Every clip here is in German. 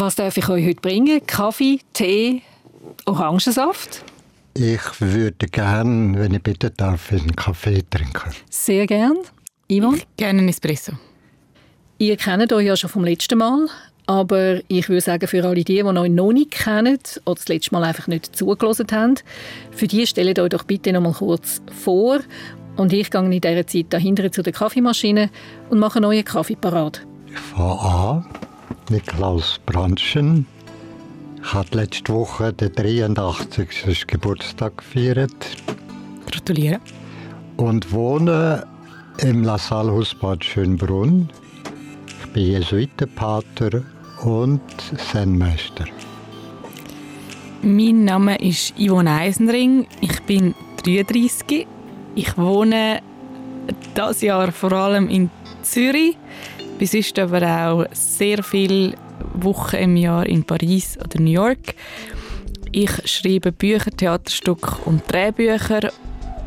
Was darf ich euch heute bringen? Kaffee, Tee, Orangensaft? Ich würde gerne, wenn ich bitte darf, einen Kaffee trinken. Sehr gern. Ivan? Gerne einen Espresso. Ihr kennt euch ja schon vom letzten Mal, aber ich würde sagen, für alle die, die euch noch nicht kennen oder das letzte Mal einfach nicht zugelassen haben, für die stellt euch doch bitte noch mal kurz vor und ich gehe in dieser Zeit dahinter zu der Kaffeemaschine und mache einen neuen Kaffee parat. Ich fange an. Niklaus Branschen. Ich habe letzte Woche den 83. Geburtstag gefeiert. Gratuliere. Und wohne im La Salle Bad Schönbrunn. Ich bin Jesuitenpater und Zen-Meister. Mein Name ist Yvonne Eisenring. Ich bin 33. Ich wohne das Jahr vor allem in Zürich. Bis ist aber auch sehr viele Wochen im Jahr in Paris oder New York. Ich schreibe Bücher, Theaterstücke und Drehbücher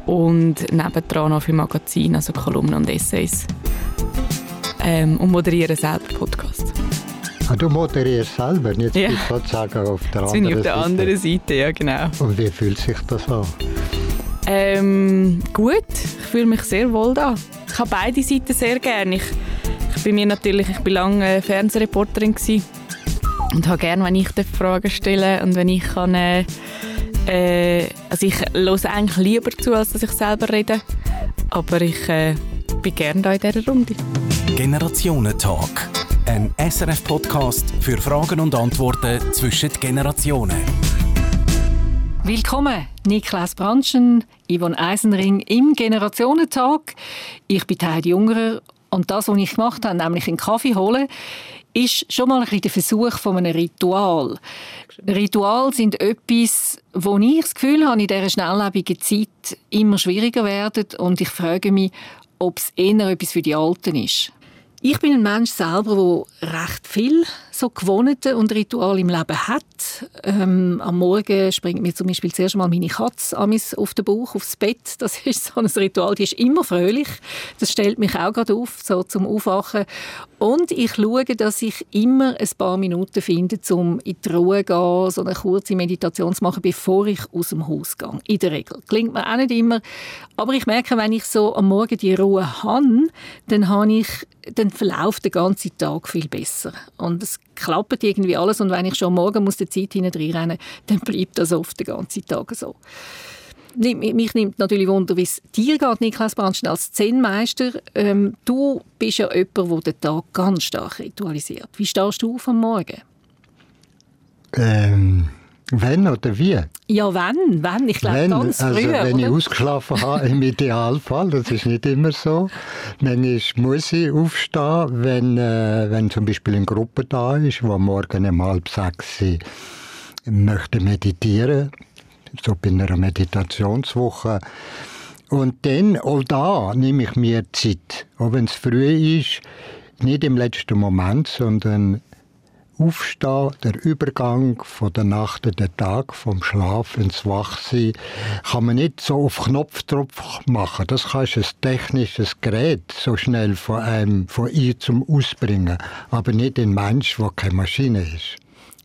und nebendran noch für Magazine, also Kolumnen und Essays. Ähm, und moderiere selber Podcasts. Ah, du moderierst selber, jetzt ja. bist du sozusagen auf der Jetzt anderen Seite. bin ich auf der anderen Seite, ja genau. Und wie fühlt sich das an? Ähm, gut, ich fühle mich sehr wohl da. Ich habe beide Seiten sehr gerne. Ich, ich bin mir natürlich, ich bin lange Fernsehreporterin gewesen und habe gerne, wenn ich Fragen stelle und wenn ich kann, äh, äh, also ich höre eigentlich lieber zu, als dass ich selber rede, aber ich äh, bin gerne da in dieser Runde. Generationen-Talk. Ein SRF-Podcast für Fragen und Antworten zwischen den Generationen. Willkommen, Niklas Branschen, Yvonne Eisenring im Generationentag. Ich bin Heidi Jungerer und das, was ich gemacht habe, nämlich einen Kaffee holen, ist schon mal ein der Versuch von einem Ritual. Rituale sind etwas, wo ich das Gefühl habe, in dieser schnelllebigen Zeit immer schwieriger werden und ich frage mich, ob es eher etwas für die Alten ist. Ich bin ein Mensch selber, der recht viel so Gewohnheiten und Rituale im Leben hat. Ähm, am Morgen springt mir zum Beispiel zuerst mal meine Katze auf den Bauch, aufs Bett. Das ist so ein Ritual, die ist immer fröhlich. Das stellt mich auch gerade auf, so zum Aufwachen. Und ich schaue, dass ich immer ein paar Minuten finde, um in die Ruhe zu gehen, so eine kurze Meditation zu machen, bevor ich aus dem Haus gehe. In der Regel. Klingt mir auch nicht immer. Aber ich merke, wenn ich so am Morgen die Ruhe habe, dann habe ich dann verläuft der ganze Tag viel besser. Und es klappt irgendwie alles. Und wenn ich schon morgen muss der Zeit hineinrennen dann bleibt das oft den ganzen Tag so. Mich nimmt natürlich Wunder, wie es dir geht, Niklas Brandschen, als Zen-Meister. Ähm, du bist ja jemand, der den Tag ganz stark ritualisiert. Wie stehst du auf am Morgen? Ähm, wenn oder wie? Ja, wenn, wenn. Ich glaube, ganz also, früh. Wenn oder? ich ausgeschlafen habe, im Idealfall, das ist nicht immer so. Manchmal muss ich aufstehen, wenn, äh, wenn zum Beispiel eine Gruppe da ist, wo morgen um halb sechs möchte meditieren, so bei einer Meditationswoche. Und dann, auch da nehme ich mir Zeit. Auch wenn es früh ist, nicht im letzten Moment, sondern Aufstehen, der Übergang von der Nacht in den Tag, vom Schlaf ins Wachsein, kann man nicht so auf Knopfdruck machen. Das kannst du ein technisches Gerät so schnell von einem, von ihr zum Ausbringen, aber nicht ein Mensch, der keine Maschine ist.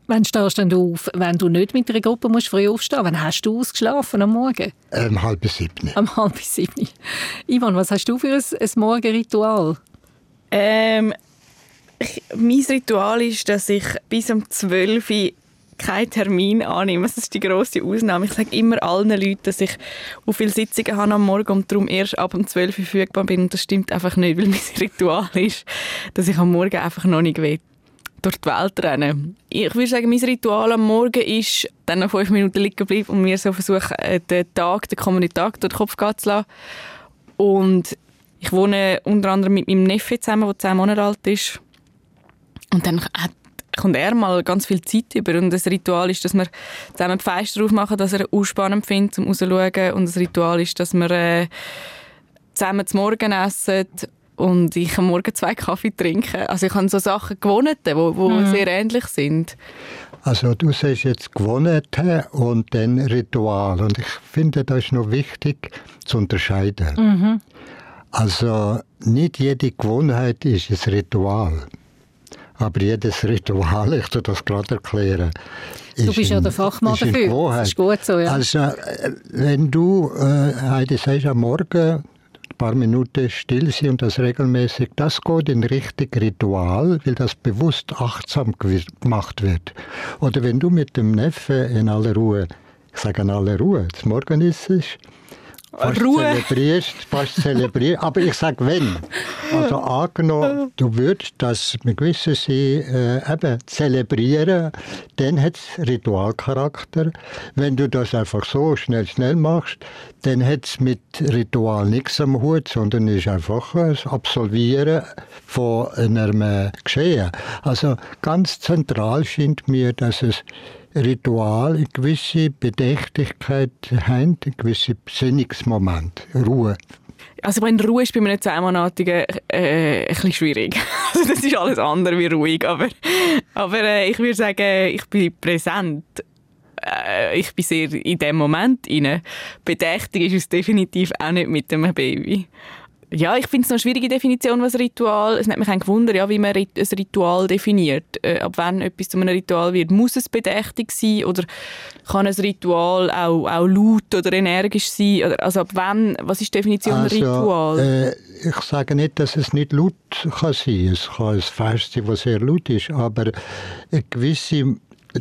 Wann stehst du auf, wenn du nicht mit einer Gruppe musst früh aufstehen Wann hast du ausgeschlafen am Morgen? Um halb sieben. Am halb sieben. Ivan, was hast du für ein, ein Morgenritual? Ähm, ich, mein Ritual ist, dass ich bis um 12 Uhr keinen Termin annehme. Das ist die grosse Ausnahme. Ich sage immer allen Leuten, dass ich so viele Sitzungen habe am Morgen und darum erst ab um 12 Uhr verfügbar bin. Und das stimmt einfach nicht, weil mein Ritual ist, dass ich am Morgen einfach noch nicht will durch die Welt rennen. Ich würde sagen, mein Ritual am Morgen ist, dann noch fünf Minuten liegen bleiben und mir so versuchen, äh, den Tag, den kommenden Tag durch den Kopf gehen zu lassen. Und ich wohne unter anderem mit meinem Neffe zusammen, der zehn Monate alt ist. Und dann hat, kommt er mal ganz viel Zeit über. Und das Ritual ist, dass wir zusammen die Fenster aufmachen, dass er ausspannend findet, um rauszuschauen. Und das Ritual ist, dass wir äh, zusammen zum Morgen essen und ich am Morgen zwei Kaffee trinke. Also ich habe so Sachen gewohnt, die wo, wo mhm. sehr ähnlich sind. Also du sagst jetzt Gewohnheiten und dann Ritual. Und ich finde, das ist noch wichtig zu unterscheiden. Mhm. Also nicht jede Gewohnheit ist ein Ritual. Aber jedes Ritual, ich tu das gerade erklären. Du bist ja der Fachmann dafür. Gewohnheit. Das ist gut so, ja. Also, äh, wenn du, äh, Heidi, sagst, am Morgen ein paar Minuten still sein und das regelmäßig, das geht in Richtung Ritual, weil das bewusst achtsam gemacht wird. Oder wenn du mit dem Neffen in aller Ruhe, ich sage in aller Ruhe, zum Morgen ist es, fast Ruhe. zelebrierst, fast zelebrierst, aber ich sage wenn. Also angenommen, du würdest das mit gewissen Sinn äh, eben zelebrieren, dann hat es Ritualcharakter. Wenn du das einfach so schnell, schnell machst, dann hat es mit Ritual nichts am Hut, sondern ist einfach das Absolvieren von einem Geschehen. Also ganz zentral scheint mir, dass es Ritual eine gewisse Bedächtigkeit hat, ein gewisser Besinnungsmoment, Ruhe. Also wenn Ruhe ist bei einem zweimonatigen äh, ein bisschen schwierig. Also das ist alles andere wie ruhig, aber, aber äh, ich würde sagen, ich bin präsent. Äh, ich bin sehr in dem Moment inne. Bedächtig ist es definitiv auch nicht mit dem Baby. Ja, ich finde es eine schwierige Definition, was Ritual. Es hat mich gewundert, ja, wie man ein Ritual definiert. Äh, ab wann etwas zu einem Ritual wird, muss es bedächtig sein oder kann ein Ritual auch, auch laut oder energisch sein? Oder, also ab wann? Was ist die Definition Also, Ritual? Äh, ich sage nicht, dass es nicht laut kann sein. Es kann ein Fest sein, das sehr laut ist, aber eine gewisse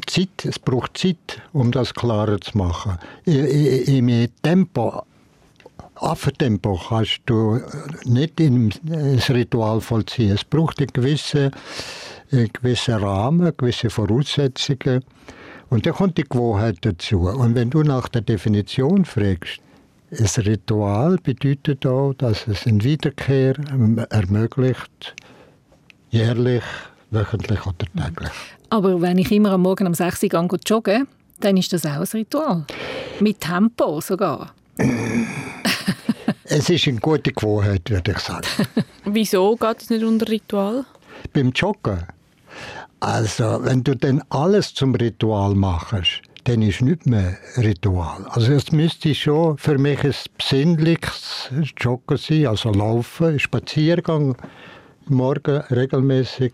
Zeit, es braucht Zeit, um das klarer zu machen. Im Tempo, Affentempo kannst du nicht in ein Ritual vollziehen. Es braucht einen gewissen, einen gewissen Rahmen, gewisse Voraussetzungen. Und dann kommt die Gewohnheit dazu. Und wenn du nach der Definition fragst, ein Ritual bedeutet auch, dass es eine Wiederkehr ähm, ermöglicht, jährlich, wöchentlich oder täglich. Aber wenn ich immer am Morgen um 6 Uhr gehe joggen, dann ist das auch ein Ritual. Mit Tempo sogar. Es ist eine gute Gewohnheit, würde ich sagen. Wieso geht es nicht unter Ritual? Beim Joggen, also wenn du dann alles zum Ritual machst, dann ist nicht mehr Ritual. Also es müsste schon für mich ein besinnliches Joggen sein, also Laufen, Spaziergang, morgen regelmäßig.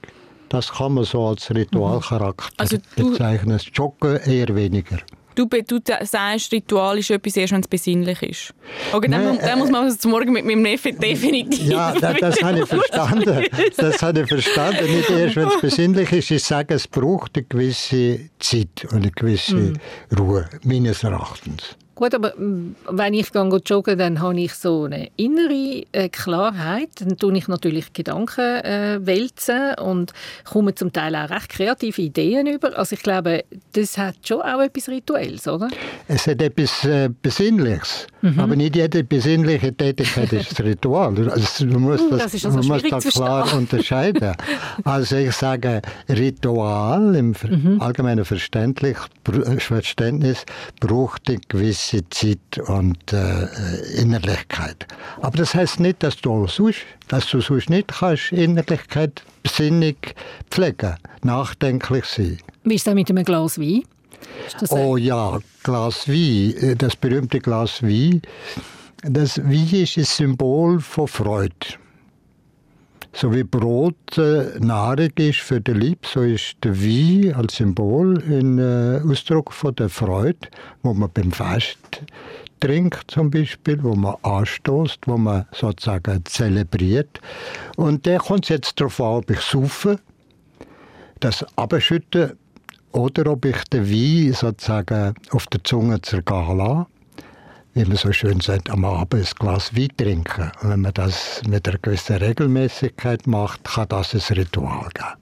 Das kann man so als Ritualcharakter Also du- bezeichnen. Das Joggen eher weniger. Du, du sagst, Ritual ist etwas erst, wenn es besinnlich ist. Okay, dann, mu- dann muss man also zum Morgen mit meinem Neffen definitiv Ja, das, das habe ich verstanden. Das habe ich verstanden. Nicht erst, wenn es besinnlich ist. Ich sage, es braucht eine gewisse Zeit und eine gewisse Ruhe, meines Erachtens. Gut, aber mm, wenn ich gehe joggen, dann habe ich so eine innere äh, Klarheit. Dann tue ich natürlich Gedanken äh, wälzen und komme zum Teil auch recht kreative Ideen über. Also ich glaube, das hat schon auch etwas Rituelles, oder? Es hat etwas äh, Besinnliches. Aber nicht jede besinnliche Tätigkeit ist ein Ritual. Also, du musst das, Das ist also man muss das klar unterscheiden. Also ich sage, Ritual im ver- allgemeinen br- Verständnis braucht eine gewisse Zeit und äh, Innerlichkeit. Aber das heißt nicht, dass du sonst, dass du sonst nicht kannst Innerlichkeit, Besinnung pflegen, nachdenklich sein. Wie ist das mit einem Glas Wein? Oh ja, Glas Wein, äh, das berühmte Glas Wein. Das Wein ist ein Symbol von Freude. So wie Brot äh, Nahrung ist für den Lieb, so ist der Wein als Symbol ein äh, Ausdruck von der Freude, wo man beim Fest trinkt zum Beispiel, wo man anstoßt, wo man sozusagen zelebriert. Und da kommt jetzt darauf an, ob ich saufe, das abschütten oder ob ich den Wein sozusagen auf der Zunge zergehen lasse. Wie man so schön sagt, am Abend ein Glas Wein trinken. Und wenn man das mit einer gewissen Regelmäßigkeit macht, kann das ein Ritual geben.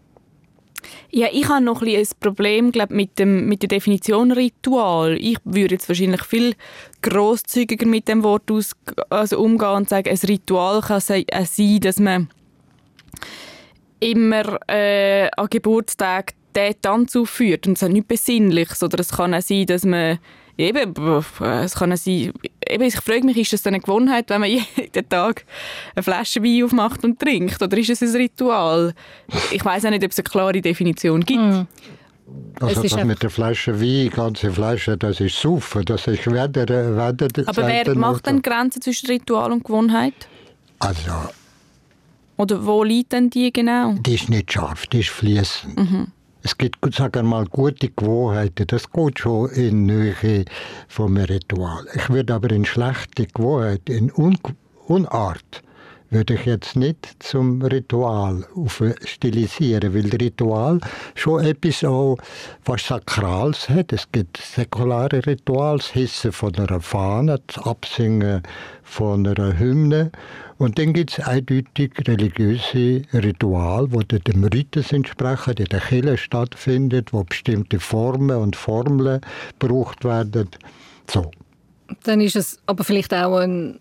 Ja, ich habe noch ein, ein Problem glaub, mit, dem, mit der Definition Ritual. Ich würde jetzt wahrscheinlich viel großzügiger mit dem Wort aus, also umgehen und sagen, ein Ritual kann auch sein, dass man immer äh, an Geburtstag den Tanz aufführt und es hat nichts Besinnliches. Oder es kann auch sein, dass man eben, es kann sein, eben, ich frage mich, ist das eine Gewohnheit, wenn man jeden Tag eine Flasche Wein aufmacht und trinkt? Oder ist es ein Ritual? Ich weiß auch nicht, ob es eine klare Definition gibt. Also Es ist das mit der Flasche Wein, ganze Flasche, das ist Saufen. Das ist weder, weder Aber wer macht dann Grenzen zwischen Ritual und Gewohnheit? Also, Oder wo liegt denn die genau? Die ist nicht scharf, die ist fließend. Mhm. Es gibt, sagen wir mal, gute Gewohnheiten. Das geht schon in Nähe vom Ritual. Ich würde aber in schlechte Gewohnheiten, in Un Unart, würde ich jetzt nicht zum Ritual stilisieren, weil Ritual schon etwas auch was Sakrales hat. Es gibt säkulare Rituals, Hissen von einer Fahne, das Absingen von einer Hymne. Und dann gibt es eindeutig religiöse Rituale, die dem Ritus entsprechen, die in der Kirche stattfinden, wo bestimmte Formen und Formeln gebraucht werden. So. Dann ist es aber vielleicht auch ein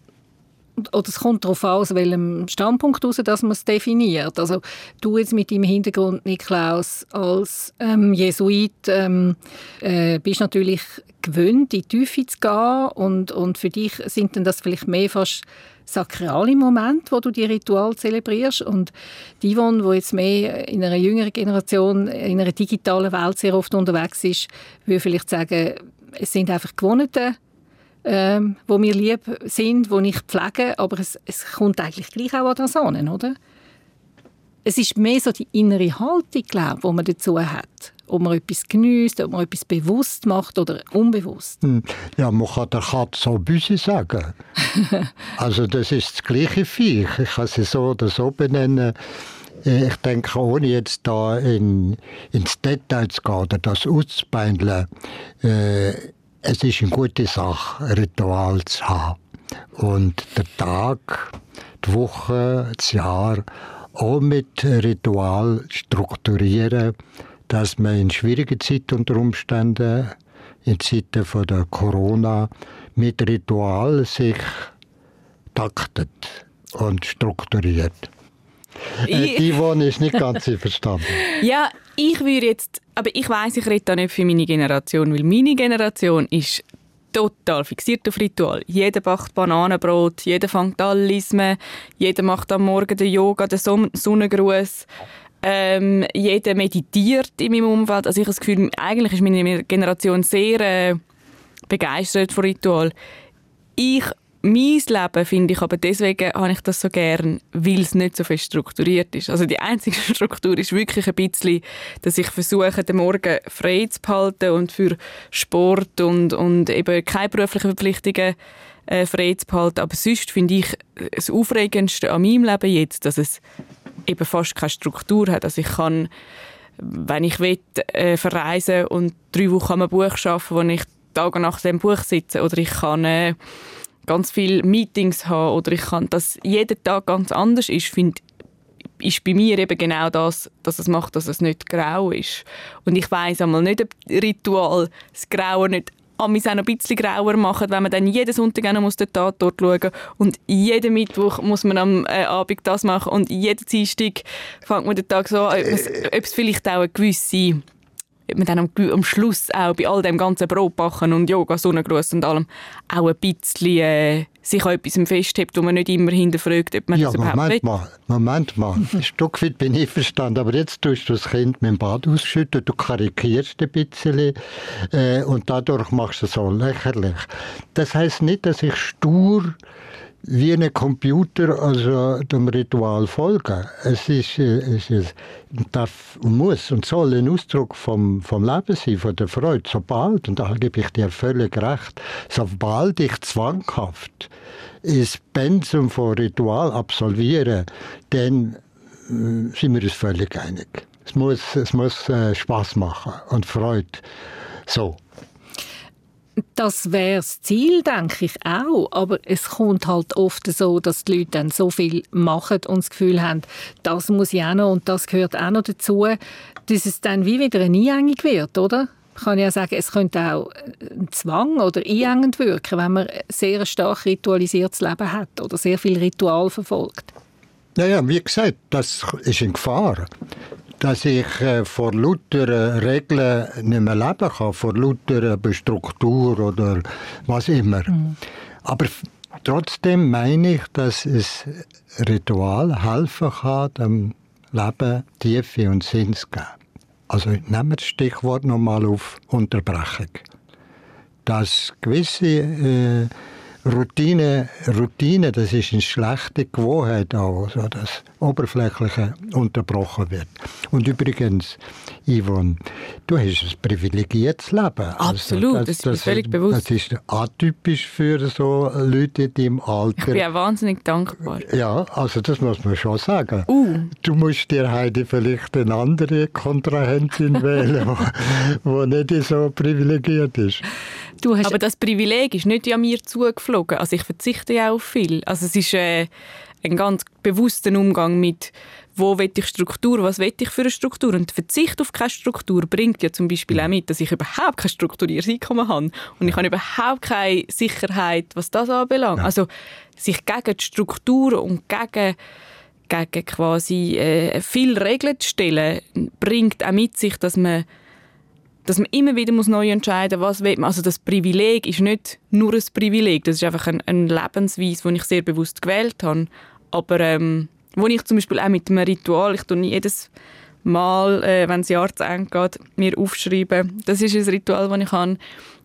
oder es kommt darauf an, aus welchem Standpunkt heraus, dass man es definiert. Also du jetzt mit deinem Hintergrund, Niklaus, als ähm, Jesuit ähm, äh, bist natürlich gewöhnt, in die Tiefe zu gehen und, und für dich sind dann das vielleicht mehr fast sakrale Momente, wo du die Ritual zelebrierst und die Yvonne, die jetzt mehr in einer jüngeren Generation, in einer digitalen Welt sehr oft unterwegs ist, würde vielleicht sagen, es sind einfach gewohnte ähm, wo mir lieb sind, wo ich pflege, aber es, es kommt eigentlich gleich auch an das an, oder? Es ist mehr so die innere Haltung, glaube die man dazu hat. Ob man etwas genießt, ob man etwas bewusst macht oder unbewusst. Hm. Ja, man kann der Katze so Büsi sagen. also das ist das gleiche Viech. Ich kann sie so oder so benennen. Äh, ich denke, ohne jetzt da in, ins Detail zu gehen oder das auszubeindeln, äh, es ist eine gute Sache, Ritual zu haben. Und der Tag, die Woche, das Jahr auch mit Ritual strukturieren, dass man in schwierigen Zeiten unter Umständen, in Zeiten von der Corona, mit Ritual sich taktet und strukturiert. Äh, die Yvonne ist nicht ganz verstanden. Ja, ich würde jetzt, aber ich weiß, ich rede da nicht für meine Generation, weil meine Generation ist total fixiert auf Ritual. Jeder backt Bananenbrot, jeder fängt an lesen, jeder macht am Morgen den Yoga, den Sonnengruß. Ähm, jeder meditiert in meinem Umfeld. Also ich habe das Gefühl, eigentlich ist meine Generation sehr äh, begeistert von Ritual. Ich mein Leben finde ich aber deswegen habe ich das so gern, weil es nicht so fest strukturiert ist. Also die einzige Struktur ist wirklich ein bisschen, dass ich versuche, den Morgen frei zu behalten und für Sport und, und eben keine beruflichen Verpflichtungen äh, frei zu behalten. Aber sonst finde ich das Aufregendste an meinem Leben jetzt, dass es eben fast keine Struktur hat. Also ich kann, wenn ich will, äh, verreisen und drei Wochen am Buch arbeiten, wo ich Tage nach dem Buch sitze oder ich kann äh, ganz viele Meetings habe oder ich kann, dass jeder Tag ganz anders ist, finde ist bei mir eben genau das, dass es macht, dass es nicht grau ist. Und ich weiß einmal nicht, ob Ritual das Graue nicht amis auch noch ein bisschen grauer machen, wenn man dann jeden Sonntag auch muss den Tatort schauen. Und jeden Mittwoch muss man am äh, Abend das machen. Und jeden Dienstag fängt man den Tag so an, ob es vielleicht auch eine gewisse man dann am, am, Schluss auch bei all dem ganzen Brotbacken und Yoga, Sonnengruß und allem auch ein bisschen äh, sich an etwas festhebt, wo man nicht immer hinterfragt, ob man ja, das überhaupt Moment will. mal, Moment mal. ein Stück weit bin ich verstanden, aber jetzt tust du das Kind mit dem Bad ausschütten, du karikierst ein bisschen äh, und dadurch machst du es so lächerlich. Das heißt nicht, dass ich stur wie ein Computer also dem Ritual folgen. Es ist, äh, es ist darf muss und soll ein Ausdruck vom, vom Leben sein, von der Freude. Sobald, und da gebe ich dir völlig recht, sobald ich zwanghaft das Pensum von Ritual absolviere, dann äh, sind wir uns völlig einig. Es muss, es muss äh, Spaß machen und Freude. So. Das wäre das Ziel, denke ich auch. Aber es kommt halt oft so, dass die Leute dann so viel machen und das Gefühl haben, das muss ich auch noch und das gehört auch noch dazu, dass es dann wie wieder eine Einengung wird, oder? Man kann ja sagen, es könnte auch ein Zwang oder einengend wirken, wenn man sehr stark ritualisiertes Leben hat oder sehr viel Ritual verfolgt. Naja, wie gesagt, das ist in Gefahr dass ich äh, vor lauter Regeln nicht mehr leben kann, vor lauter Struktur oder was immer. Mhm. Aber trotzdem meine ich, dass es Ritual helfen kann, dem Leben Tiefe und Sinn zu geben. Also nehmen wir das Stichwort nochmal auf Unterbrechung. Dass gewisse äh, Routine, Routine, das ist eine schlechte Gewohnheit auch, so dass Oberflächliche unterbrochen wird. Und übrigens, Yvonne, du hast ein privilegiertes Leben. Also, Absolut, also das, das, ist mir völlig bewusst. Das ist atypisch für so Leute in deinem Alter. Ich bin auch wahnsinnig dankbar. Ja, also das muss man schon sagen. Uh. Du musst dir heute vielleicht eine andere Kontrahentin wählen, die nicht so privilegiert ist. Aber das Privileg ist nicht an mir zugeflogen. Also ich verzichte ja auf viel. Also es ist äh, ein ganz bewusster Umgang mit wo will ich Struktur, was will ich für eine Struktur. Und der Verzicht auf keine Struktur bringt ja zum Beispiel auch mit, dass ich überhaupt kein strukturiertes Einkommen habe. Und ich habe überhaupt keine Sicherheit, was das anbelangt. Ja. Also sich gegen die Struktur und gegen gegen quasi äh, viel Regeln zu stellen, bringt auch mit sich, dass man dass man immer wieder muss neu entscheiden muss, was will man. Also das Privileg ist nicht nur ein Privileg, das ist einfach ein, ein Lebensweise, den ich sehr bewusst gewählt habe. Aber ähm, wo ich zum Beispiel auch mit einem Ritual, ich tue jedes Mal, äh, wenn das Jahr zu Ende geht, mir aufschreiben, das ist ein Ritual, das ich habe,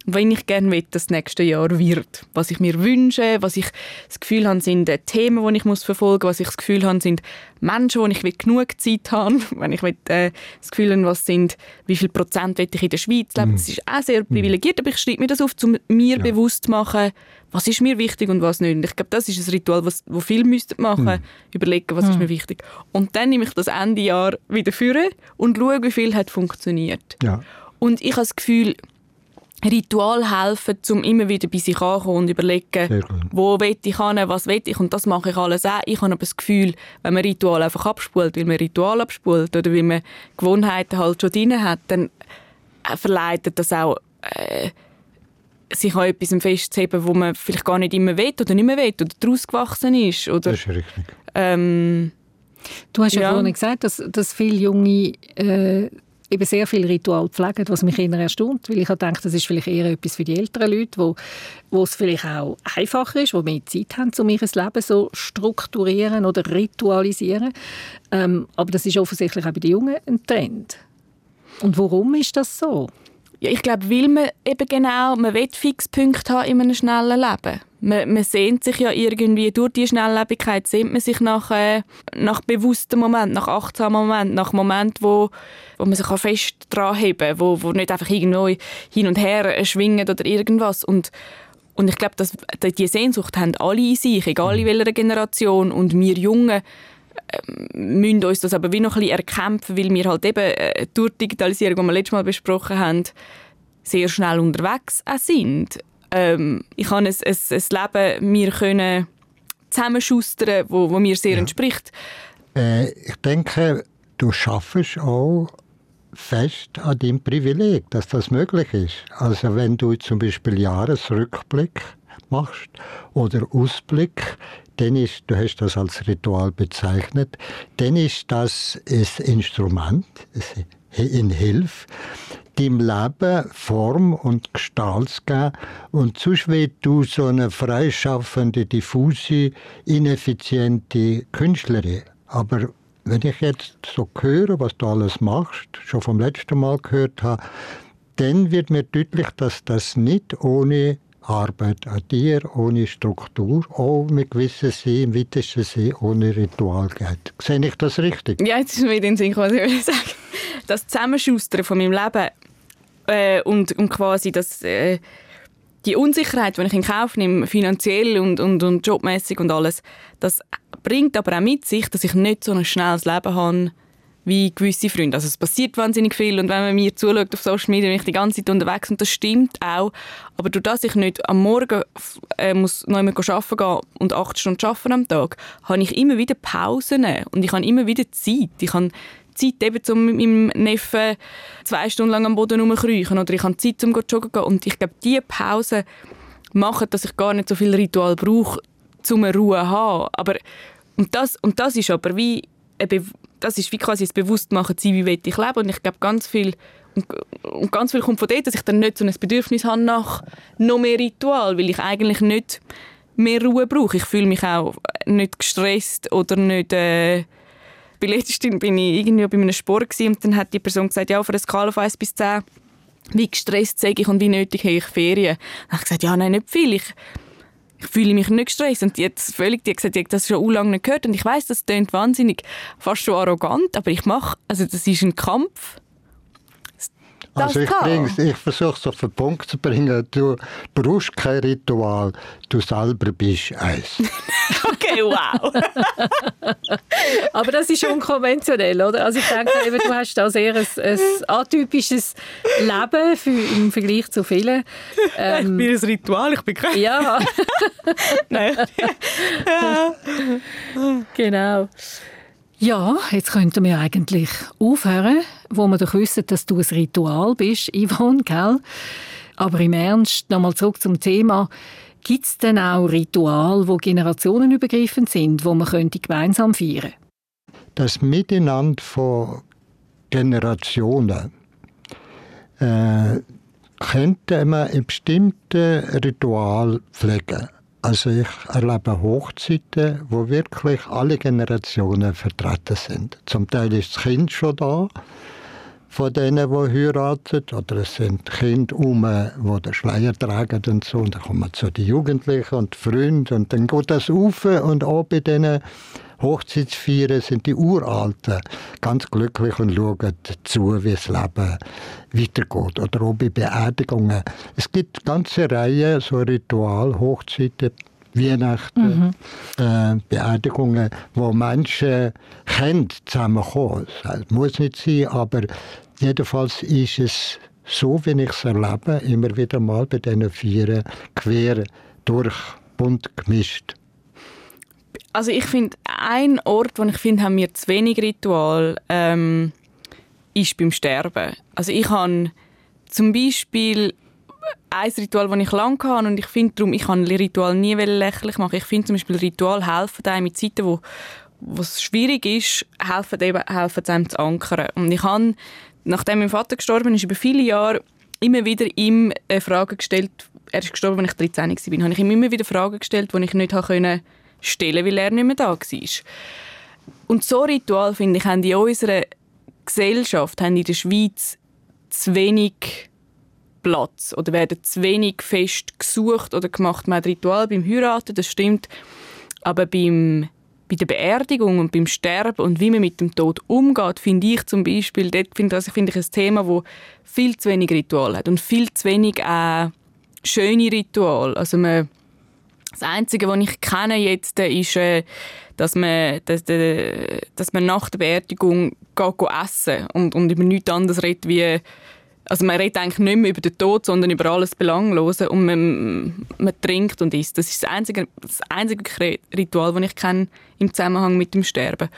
wenn ich gerne will, dass das nächste Jahr wird. Was ich mir wünsche, was ich das Gefühl habe, sind äh, Themen, die ich muss verfolgen muss, was ich das Gefühl habe, sind Menschen, wo ich genug Zeit habe, wenn ich will, äh, das Gefühl habe, was sind, wie viel Prozent will ich in der Schweiz leben. Mm. Das ist auch sehr mhm. privilegiert, aber ich schreibe mir das auf, um mir ja. bewusst zu machen, was ist mir wichtig und was nicht. Und ich glaube, das ist ein Ritual, was, wo viele müssten machen, mm. überlegen, was mm. ist mir wichtig. Und dann nehme ich das Ende Jahr wieder führen und schaue, wie viel hat funktioniert. Ja. Und ich habe das Gefühl, Ritual helfen, um immer wieder bei sich anzukommen und überlegen, wo will ich hin, was will ich. Und das mache ich alles auch. Ich habe aber das Gefühl, wenn man Ritual einfach abspult, weil man Ritual abspult oder weil man Gewohnheiten halt schon drin hat, dann äh, verleitet das auch, äh, sich an etwas festzuheben, wo man vielleicht gar nicht immer will oder nicht mehr will oder daraus gewachsen ist. Oder, das ist richtig. Ähm, du hast ja, ja vorhin gesagt, dass, dass viele junge äh, eben sehr viel Ritual pflegen, was mich eher erstaunt, weil ich denke, das ist vielleicht eher etwas für die älteren Leute, wo, wo es vielleicht auch einfacher ist, wo mehr Zeit haben, um ihr Leben so strukturieren oder ritualisieren. Ähm, aber das ist offensichtlich auch bei den Jungen ein Trend. Und warum ist das so? Ja, ich glaube, weil man eben genau, man will Fixpunkte haben in einem schnellen Leben. Man, man sehnt sich ja irgendwie, durch die Schnelllebigkeit sehnt man sich nach, äh, nach bewussten Momenten, nach achtsamen Momenten, nach Momenten, wo, wo man sich auch fest dran heben wo, wo nicht einfach irgendwo hin und her äh, schwingen oder irgendwas. Und, und ich glaube, diese Sehnsucht haben alle in sich, egal in welcher Generation. Und wir Jungen müssen uns das aber wie noch ein bisschen erkämpfen, weil wir halt eben äh, durch die Digitalisierung, die wir letztes Mal besprochen haben, sehr schnell unterwegs sind. Ähm, ich habe ein, ein, ein Leben mir können zusammenschustern, wo, wo mir sehr ja. entspricht. Äh, ich denke, du schaffst auch fest an deinem Privileg, dass das möglich ist. Also wenn du zum Beispiel Jahresrückblick machst oder Ausblick, dann ist, du hast das als Ritual bezeichnet, dann ist das ein Instrument, in Hilfe, deinem Leben Form und Gestalt zu geben. Und sonst wird du so eine freischaffende, diffuse, ineffiziente Künstlerin. Aber wenn ich jetzt so höre, was du alles machst, schon vom letzten Mal gehört habe, dann wird mir deutlich, dass das nicht ohne Arbeit an dir, ohne Struktur, auch mit gewissen See, im weitesten See, ohne Ritual geht. Sehe ich das richtig? Ja, jetzt ist mir in den Sinn, was ich sagen. Das Zusammenschustern von meinem Leben äh, und, und quasi das, äh, die Unsicherheit, die ich in Kauf nehme, finanziell und, und, und jobmäßig und alles, das bringt aber auch mit sich, dass ich nicht so ein schnelles Leben habe, wie gewisse Freunde. Also es passiert wahnsinnig viel und wenn man mir zuschaut auf Social Media, bin ich die ganze Zeit unterwegs und das stimmt auch. Aber durch das ich nicht am Morgen äh, muss noch einmal arbeiten gehen und acht Stunden arbeiten am Tag, habe ich immer wieder Pausen und ich habe immer wieder Zeit. Ich habe Zeit, eben, um mit meinem Neffen zwei Stunden lang am Boden rumzukriechen oder ich habe Zeit, um joggen zu gehen. Und ich glaube, diese Pausen machen, dass ich gar nicht so viel Ritual brauche, um eine Ruhe zu haben. Aber, und, das, und das ist aber wie das ist wie quasi das Bewusstmachen, wie ich leben. Und ich glaube, ganz viel und, ganz viel kommt von dort, dass ich dann nicht so ein Bedürfnis habe nach noch mehr Ritual, weil ich eigentlich nicht mehr Ruhe brauche. Ich fühle mich auch nicht gestresst oder nicht... Äh, bei letztem bin ich irgendwie bei einem Sport und dann hat die Person gesagt, ja, auf einer Skala von 1 bis 10, wie gestresst sage ich und wie nötig habe ich Ferien. Dann habe ich gesagt, ja, nein, nicht viel. Ich fühle mich nicht gestresst. Und jetzt völlig, die gesagt, ich das schon lange nicht gehört. Und ich weiß, das klingt wahnsinnig, fast schon arrogant, aber ich mache, also das ist ein Kampf. Also ich, ich versuche es auf den Punkt zu bringen. Du brauchst kein Ritual, du selber bist eins. okay, wow. Aber das ist unkonventionell, oder? Also ich denke, eben, du hast da sehr ein, ein atypisches Leben für, im Vergleich zu vielen. Ähm, ich bin ein Ritual, ich bin kein... Ja. Nein. ja. Genau. Ja, jetzt könnten wir eigentlich aufhören, wo wir doch wissen, dass du ein Ritual bist, Yvonne, gell? Aber im Ernst, nochmal zurück zum Thema. Gibt es denn auch Rituale, die generationenübergreifend sind, wo man könnte gemeinsam feiern Das Miteinander von Generationen äh, könnte man ein bestimmtes Ritual pflegen. Also ich erlebe Hochzeiten, wo wirklich alle Generationen vertreten sind. Zum Teil ist das Kind schon da, von denen, die heiraten, oder es sind Kinder um, die den Schleier tragen und so, und dann kommen zu den Jugendlichen und die Freunde, und dann geht das auf und auch bei diesen Hochzeitsfeiern sind die Uralten ganz glücklich und schauen zu, wie das Leben weitergeht. Oder auch bei Beerdigungen. Es gibt eine ganze Reihe so Ritual, Hochzeiten, Weihnachten, mhm. äh, Beerdigungen, wo Menschen können zusammenkommen. Das muss nicht sein, aber jedenfalls ist es so, wie ich es erlebe, immer wieder mal bei diesen Vieren quer durch bunt gemischt. Also ich finde, ein Ort, wo ich finde, haben wir zu wenig Ritual, ähm, ist beim Sterben. Also ich habe zum Beispiel ein Ritual, das ich lange hatte und ich finde darum, ich kann Ritual nie lächerlich machen. Ich finde zum Beispiel Ritual helfen einem in Zeiten, wo was schwierig ist, helfen helfen einem zu ankern. Und ich habe, nachdem mein Vater gestorben ist, über viele Jahre immer wieder ihm äh, Fragen gestellt. Er ist gestorben, als ich 13 war. Habe ich ihm immer wieder Fragen gestellt, die ich nicht können stellen, weil er nicht mehr da war. Und so Ritual, finde ich, haben in unserer Gesellschaft, haben in der Schweiz zu wenig Platz oder werden zu wenig fest gesucht oder gemacht. Man hat Ritual beim Heiraten, das stimmt, aber beim bei der Beerdigung und beim Sterben und wie man mit dem Tod umgeht, finde ich zum Beispiel, dort finde also find ich ein Thema, wo viel zu wenig Ritual hat und viel zu wenig äh, schöne Ritual. Also man das Einzige, was ich kenne jetzt, ist, äh, dass man, dass, dass man nach der Beerdigung geht essen und, und über nichts anderes redet wie also man redet eigentlich nicht mehr über den Tod, sondern über alles Belanglose und man, man trinkt und isst. Das ist das einzige, das einzige Ritual, das ich kenne im Zusammenhang mit dem Sterben.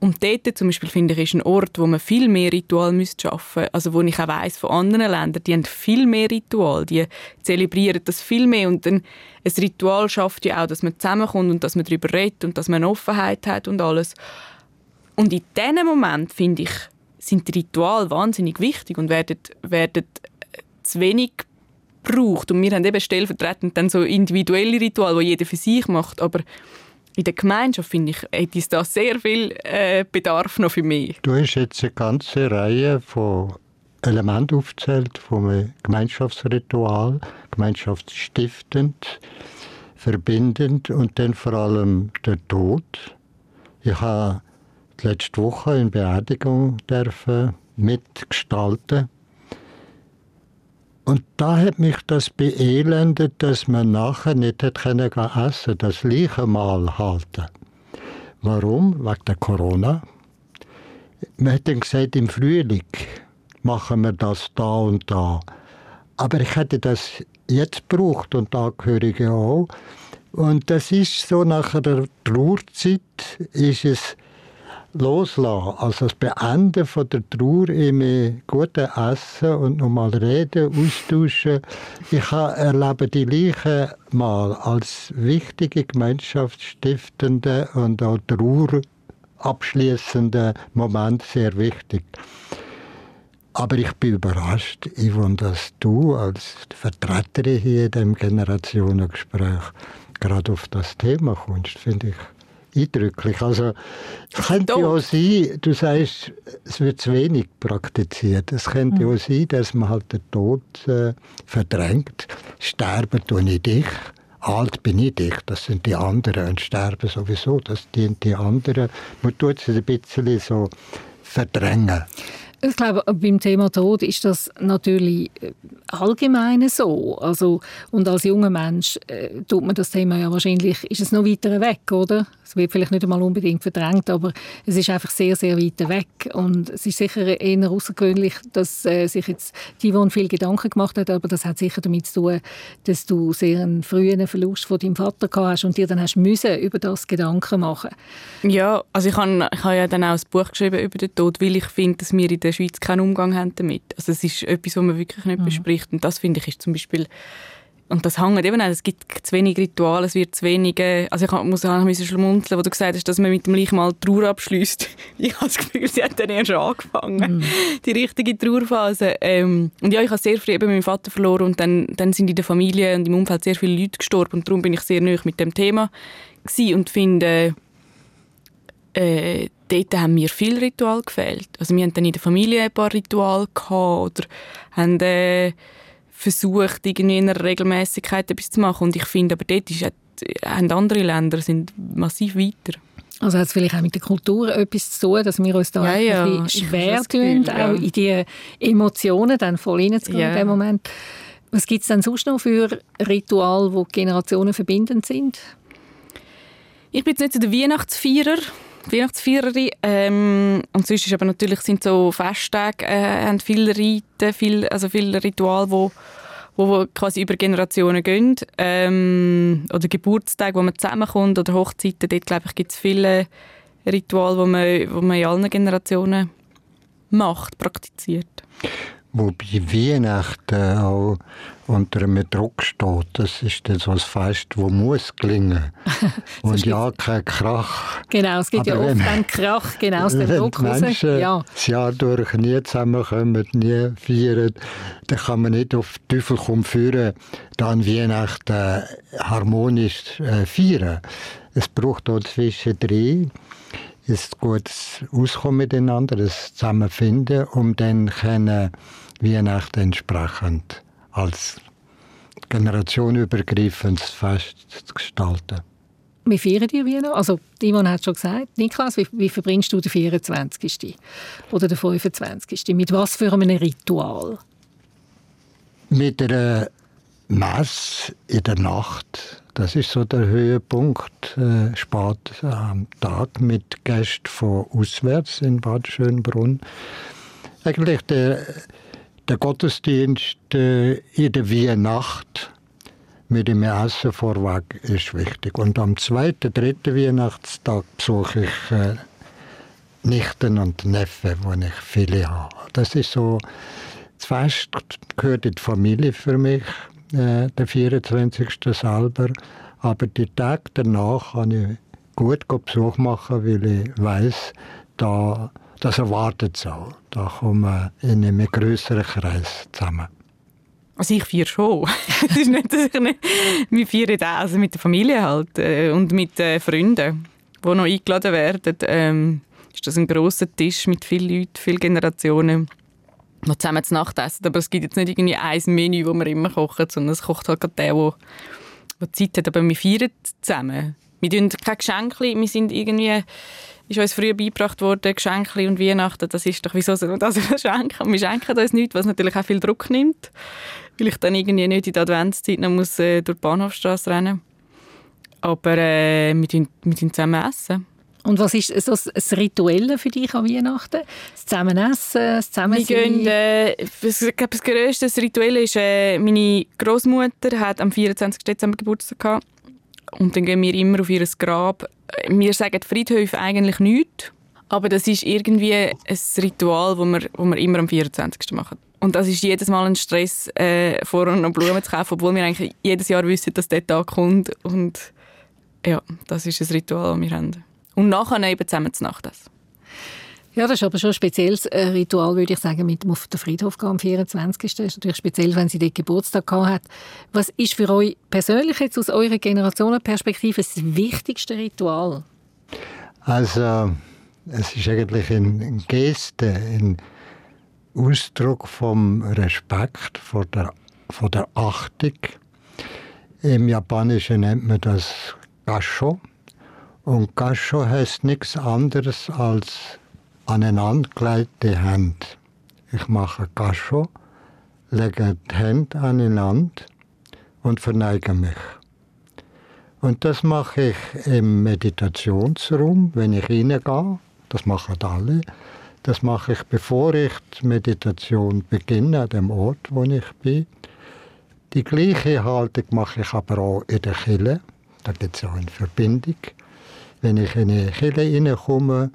Und dort zum Beispiel finde ich, ist ein Ort, wo man viel mehr Ritual müsste schaffen müsste. Also wo ich auch weiss von anderen Ländern, die haben viel mehr Ritual, die zelebrieren das viel mehr und dann ein Ritual schafft ja auch, dass man zusammenkommt und dass man darüber redet und dass man eine Offenheit hat und alles. Und in diesem Moment, finde ich, sind die Rituale wahnsinnig wichtig und werden, werden zu wenig gebraucht. Und wir haben eben stellvertretend dann so individuelle Rituale, die jeder für sich macht, aber in der Gemeinschaft, finde ich, hat es da sehr viel äh, Bedarf noch für mich. Du hast jetzt eine ganze Reihe von Elementen aufgezählt, vom Gemeinschaftsritual, gemeinschaftsstiftend, verbindend und dann vor allem der Tod. Ich habe letzte Woche in Beerdigung dürfen mitgestalten und da hat mich das beelendet, dass man nachher nicht hat können essen das Leichenmahl halten. Warum? Wegen der Corona. Man hat dann gesagt, im Frühling machen wir das da und da. Aber ich hätte das jetzt gebraucht und Angehörige auch. Und das ist so, nach der Trauerzeit ist es loslassen, also das Beenden von der Trauer im guten Essen und nochmal reden, austauschen. Ich erlebe die Leiche mal als wichtige gemeinschaftsstiftende und auch Trauer abschließende Moment sehr wichtig. Aber ich bin überrascht, Yvonne, dass du als Vertreterin hier in diesem Generationengespräch gerade auf das Thema kommst, finde ich eindrücklich. Also, es könnte ja auch sein, du sagst, es wird zu wenig praktiziert. Es könnte mhm. auch sein, dass man halt den Tod äh, verdrängt. Sterben tue ich dich, alt bin ich dich, das sind die anderen und sterben sowieso, das sind die anderen. Man tut es ein bisschen so verdrängen. Ich glaube, beim Thema Tod ist das natürlich äh, allgemein so. Also, und als junger Mensch äh, tut man das Thema ja wahrscheinlich, ist es noch weiter weg, oder? Es wird vielleicht nicht einmal unbedingt verdrängt, aber es ist einfach sehr, sehr weit weg. Und es ist sicher eher außergewöhnlich, dass äh, sich jetzt Yvonne viel Gedanken gemacht hat, aber das hat sicher damit zu tun, dass du sehr einen frühen Verlust von deinem Vater gehabt hast und dir dann hast müssen über das Gedanken machen. Ja, also ich habe, ich habe ja dann auch ein Buch geschrieben über den Tod, weil ich finde, dass wir in der Schweiz keinen Umgang haben damit. Also es ist etwas, was man wirklich nicht mhm. bespricht und das finde ich ist zum Beispiel und das hängt eben auch, es gibt zu wenig Rituale, es wird zu wenig, also ich muss ein bisschen schmunzeln, wo du gesagt hast, dass man mit dem Leich mal Trauer abschließt. Ich habe das Gefühl, sie hat dann erst angefangen, mm. die richtige Trauerphase. Ähm, und ja, ich habe sehr früh eben meinen Vater verloren und dann, dann sind in der Familie und im Umfeld sehr viele Leute gestorben und darum bin ich sehr nah mit dem Thema und finde, äh, dort haben mir viel Ritual gefehlt. Also wir hatten dann in der Familie ein paar Rituale oder haben äh, versucht, irgendwie in einer Regelmäßigkeit etwas zu machen. Und ich finde, aber dort ist, haben andere Länder sind massiv weiter. Also hat es vielleicht auch mit der Kultur etwas zu tun, dass wir uns da ja, ein bisschen schwer tun, ja. auch in die Emotionen dann voll reinzugehen ja. in dem Moment. Was gibt es denn sonst noch für Rituale, die Generationen verbindend sind? Ich bin jetzt nicht so der Weihnachtsfeierer. Ähm, und sonst ist aber natürlich sind so Festtage, äh, haben viele Riten, viel, also viele Rituale, wo, wo quasi über Generationen gehen. Ähm, oder Geburtstage, wo man zusammenkommt oder Hochzeiten. Dort, glaube ich, gibt es viele Rituale, wo man, wo man in allen Generationen macht, praktiziert. Wobei Weihnachten auch unter einem Druck steht. Das ist so ein Fest, das muss gelingen. Und ja, kein Krach. Genau, es gibt Aber ja oft einen Krach, genau aus dem Druck raus. Menschen ja. das Jahr durch nie zusammenkommen, nie feiern, dann kann man nicht auf Teufel kommen führen, dann Weihnachten harmonisch äh, feiern. Es braucht auch zwischendrin ein gutes Auskommen miteinander, ein Zusammenfinden, um dann können Weihnachten entsprechend als generationenübergreifendes Fest zu gestalten. Wie feiern die Weihnachten? Also, Dimon hat schon gesagt, Niklas, wie, wie verbringst du den 24. oder den 25.? Mit was für einem Ritual? Mit einer Messe in der Nacht. Das ist so der Höhepunkt, äh, am Tag mit Gästen von auswärts in Bad Schönbrunn. Eigentlich der der Gottesdienst äh, in der Weihnacht mit dem Essen vorweg ist wichtig. Und am zweiten, dritten Weihnachtstag besuche ich äh, Nichten und Neffen, wo ich viele habe. Das ist so, das Fest gehört in die Familie für mich, äh, der 24. selber. Aber die Tage danach kann ich gut Besuch machen, weil ich weiß, da das erwartet es auch. Da kommen wir in einem größeren Kreis zusammen. Also ich feiere schon. es ist nicht, dass ich nicht... Wir feiern das also mit der Familie halt äh, und mit äh, Freunden, die noch eingeladen werden. Ähm, ist das ein grosser Tisch mit vielen Leuten, vielen Generationen, die zusammen zu Nacht essen. Aber es gibt jetzt nicht irgendwie ein Menü, das wir immer kochen, sondern es kocht halt der, der, der Zeit hat. Aber wir feiern zusammen. Wir tun keine Geschenke, wir sind irgendwie ist uns früher beigebracht worden, Geschenke und Weihnachten, das ist doch, wieso sollen wir das schenken? wir schenken uns nichts, was natürlich auch viel Druck nimmt, weil ich dann irgendwie nicht in der Adventszeit noch muss, äh, durch die Bahnhofstrasse rennen Aber äh, wir, tun, wir tun zusammen essen. Und was ist so das Rituelle für dich an Weihnachten? Das Zusammenessen, das Zusammensein? Wir gehen, äh, ich glaube, das grösste Rituell ist, äh, meine Großmutter hat am 24. Dezember Geburtstag gehabt. Und dann gehen wir immer auf ihr Grab. Wir sagen Friedhöfe eigentlich nichts, aber das ist irgendwie ein Ritual, das wir, das wir immer am 24. machen. Und das ist jedes Mal ein Stress, äh, vorher noch Blumen zu kaufen, obwohl wir eigentlich jedes Jahr wissen, dass der Tag kommt. Und ja, das ist ein Ritual, das wir haben. Und nachher eben zusammen zu Nacht essen. Ja, das ist aber schon ein spezielles äh, Ritual, würde ich sagen, mit auf den Friedhof gehen am 24. Das ist natürlich speziell, wenn sie dort Geburtstag gehabt hat. Was ist für euch persönlich jetzt aus eurer Generationenperspektive das wichtigste Ritual? Also, es ist eigentlich eine Geste, ein Ausdruck vom Respekt, vor der, vor der Achtung. Im Japanischen nennt man das Gasho. Und Gasho heißt nichts anderes als aneinandergelegte Hände. Ich mache Gasho, lege die Hände aneinander und verneige mich. Und das mache ich im Meditationsraum, wenn ich reingehe. Das machen alle. Das mache ich, bevor ich die Meditation beginne, an dem Ort, wo ich bin. Die gleiche Haltung mache ich aber auch in der Kille. Da gibt es auch eine Verbindung. Wenn ich in eine Kille hineinkomme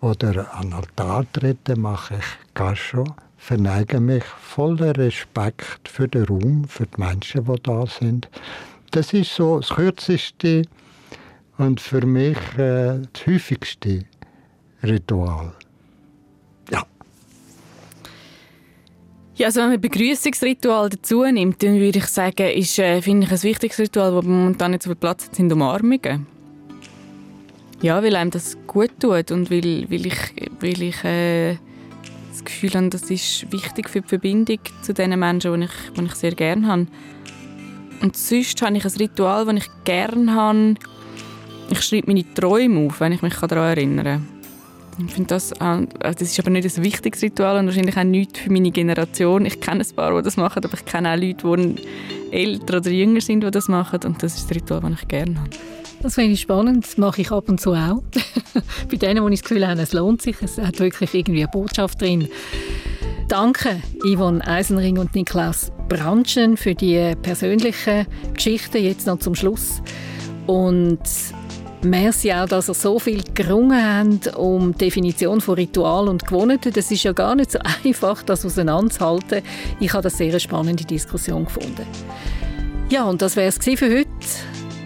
oder an den Altar trete, mache ich Gascho, verneige mich voller Respekt für den Raum, für die Menschen, die da sind. Das ist so das kürzeste und für mich äh, das häufigste Ritual. Ja. Ja, also wenn man Begrüßungsritual dazu nimmt, dann würde ich sagen, ist, äh, finde ich, ein wichtiges Ritual, das momentan nicht so viel Platz sind Umarmungen. Ja, weil einem das gut tut und weil, weil ich, weil ich äh, das Gefühl habe, das ist wichtig für die Verbindung zu den Menschen, die ich, die ich sehr gerne habe. Und sonst habe ich ein Ritual, das ich gerne habe. Ich schreibe meine Träume auf, wenn ich mich daran erinnern kann. Ich finde das, äh, das ist aber nicht ein wichtiges Ritual und wahrscheinlich auch nicht für meine Generation. Ich kenne ein paar, die das machen, aber ich kenne auch Leute, die älter oder jünger sind, die das machen. Und das ist das Ritual, das ich gerne habe. Das finde ich spannend. Das mache ich ab und zu auch. Bei denen, die ich das Gefühl habe, es lohnt sich. Es hat wirklich irgendwie eine Botschaft drin. Danke, Yvonne Eisenring und Niklaus Branschen, für die persönlichen Geschichten jetzt noch zum Schluss. Und Merci auch, dass ihr so viel gerungen habt um die Definition von Ritual und Gewohnheiten. Das ist ja gar nicht so einfach, das auseinanderzuhalten. Ich habe das sehr eine spannende Diskussion gefunden. Ja, und das wäre es für heute.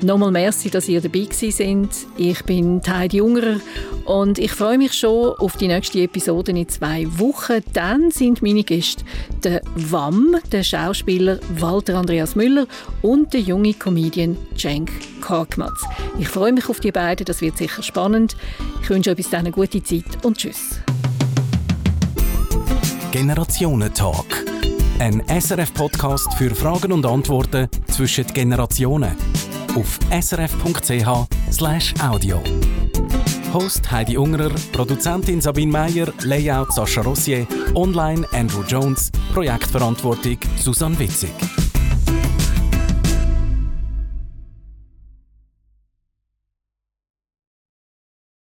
Nochmal merci, dass ihr dabei sind. Ich bin Heidi Jungerer und ich freue mich schon auf die nächste Episode in zwei Wochen. Dann sind meine Gäste der WAM, der Schauspieler Walter Andreas Müller und der junge Comedian Cenk Korkmaz. Ich freue mich auf die beiden, das wird sicher spannend. Ich wünsche euch bis dann eine gute Zeit und tschüss. Generationentalk. Ein SRF-Podcast für Fragen und Antworten zwischen Generationen auf srf.ch/audio. Host Heidi Ungerer, Produzentin Sabine Meyer, Layout Sascha Rossier, Online Andrew Jones, Projektverantwortung Susanne Witzig.